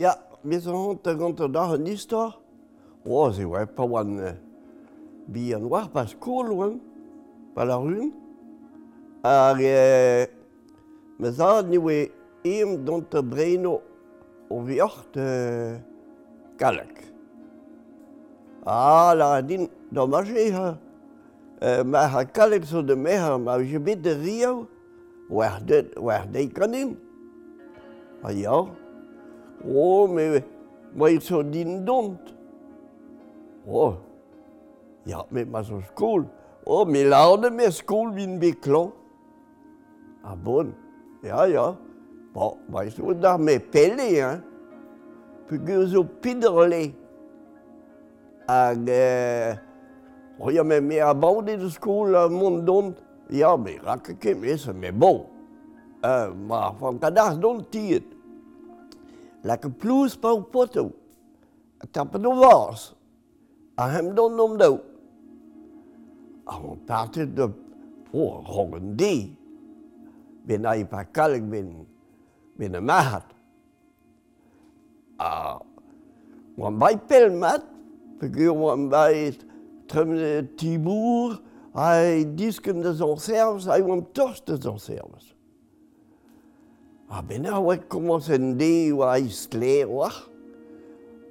Ja, met an hant a gant ar dar an istor, oa ze oa pa oan uh, bi an war pa skol oan, pa la run, ar uh, me zad ni oe eem dont a breno o viocht uh, kalak. Ah, la din da maje ha, uh, ma ha kalak so de meha, ma je bet de riau, war de, war de kanin. Ah, ja, O, oh, me, ma so din dont. Oh. ja, me ma so skol. Oh, me laude me skol vin beklan. Ah bon, ja, ja. Bon, ma so dar me pelle, hein. Peus zo piderle. Hag, eh, oh, ja, me, me a baude de skol a mont dont. Ja, me rakke kem esa, me bon. Euh, ma, fan kadaz dont tiet. lak like pa o potoù, a tapen o vars, a hem don nom daou. A on partet de o rogen di, ben a pa kalk ben, ben a mahat. A wan bai pel mat, peogwir wan bai tremne tibour, a disken de zon servs, a wan torch de zon servs. A ben a oa komos en de oa isle oa.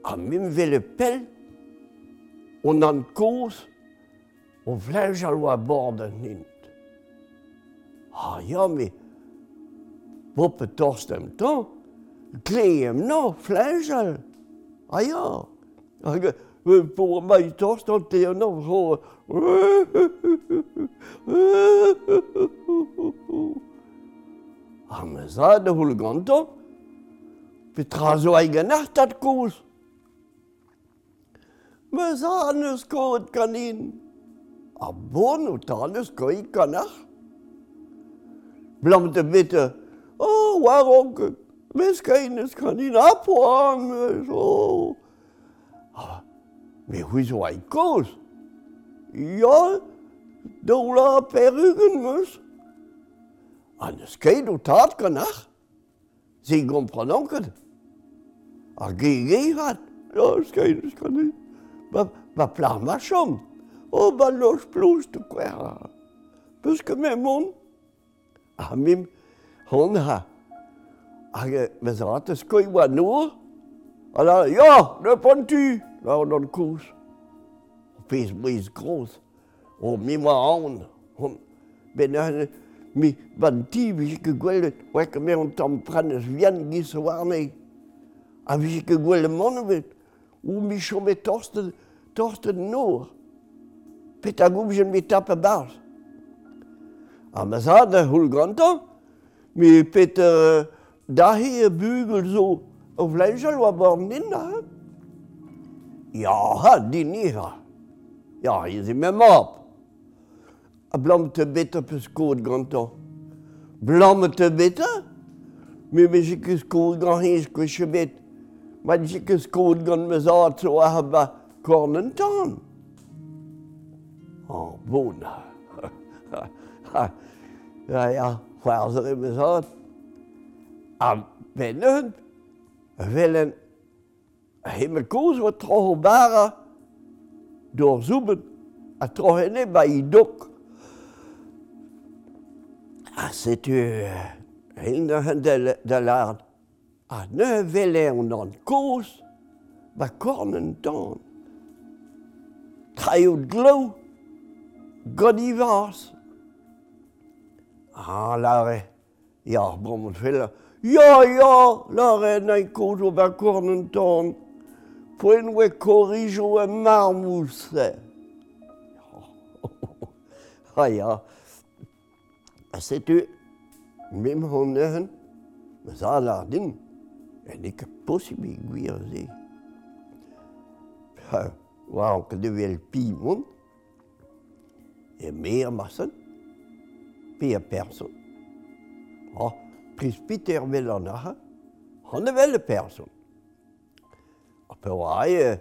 A mim vele pel, on an koz, on vlej al oa bord an hint. Ha ja, me, bo pe torst em tan, kle em no, vlej al. Ha ja, hag, pour ma torst an te no, an, sa da hul ganto, petra zo a ganach dat koz. Me sa anus kot kanin, a bon o tanus koi ganach. Blam de bitte, oh, war onkel, mes keines kanin apoang, so. Aber, me hui zo a koz. Ja, da la perugen mus. An eus ket o tad kanach. Se gomprenan ket. Ar ge-ge rat. Lo, eus ket, eus ket. Ba, ba plar ma chom. O, ba loch plouz de kwer. Peus que me mon. A mim, hon ha. Hag vez rat eus koi wa noor. Ala, la, ne pon tu. La, on an kous. O pez briz groz. O, mi ma an. Ben, mi van ti vi ke gwelet oa ket me an tamm prenez vian giz o warne. A vije ket gwelet manvet, ou mi chome torsten, torsten nor. Pet a goubjen me tape barz. A maza da houl grantañ, pet uh, dahe e bugel zo o vlejal wa born din ja ha, din iha. Ya, iz e mem. a blam te beter peus koet gantañ. Blam te beter Me me je keus koet gant hennz kwe chebet. Ma je keus koet gant me zat zo a ba korn an tan. Oh, bon. ja, ja, c'hwarzer e me zat. A bennehent, velen hemme wat trochel bara, door zoeben, a trochel ne ba i dok. Ah, setu hent da, de l'art à ne vele on an koz, ba korn an. Traio glo, godivas vars. Ah, lare, ja, brommet felle. Ja, ja, lare, na'i koz o ba korn an. Poen we korijo a marmousse Ah, ja. setu, mem hon neuren, ma sa la din, en ik posibi gwir ze. Ha, wa an ket de pi mont, e me a masen, pe a person. Ha, prispiter vel an aha, han e vel a person. A pe oa aie,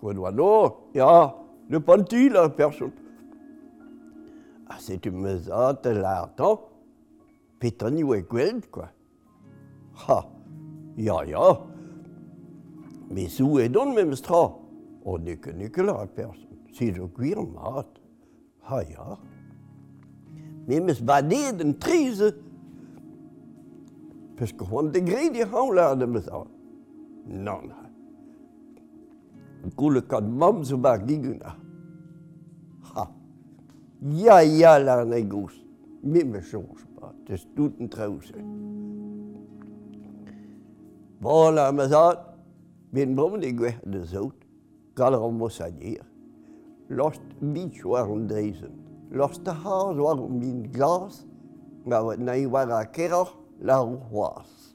wa no, ja, le pantil a person. Ah, c'est une maison de l'argent. Pétoni ou gweld, quoi. Ha, ya, ya. Mais sou est donc le même stra On n'est que la personne. Si je cuire mat. Ha, ya. Mais mes badé d'un trise. Parce qu'on de gré de hang là de maison. Non, non. Goule kad mam zo bar giguna. Ja, ja, la e goz. Me soñs pa, des tuten trause. Bola me mazat, Min brom de gwe de zout, kal ar mos a dir. Lost bich war an lost a haas war min bin glas, ma wat nai war a keror la roaz.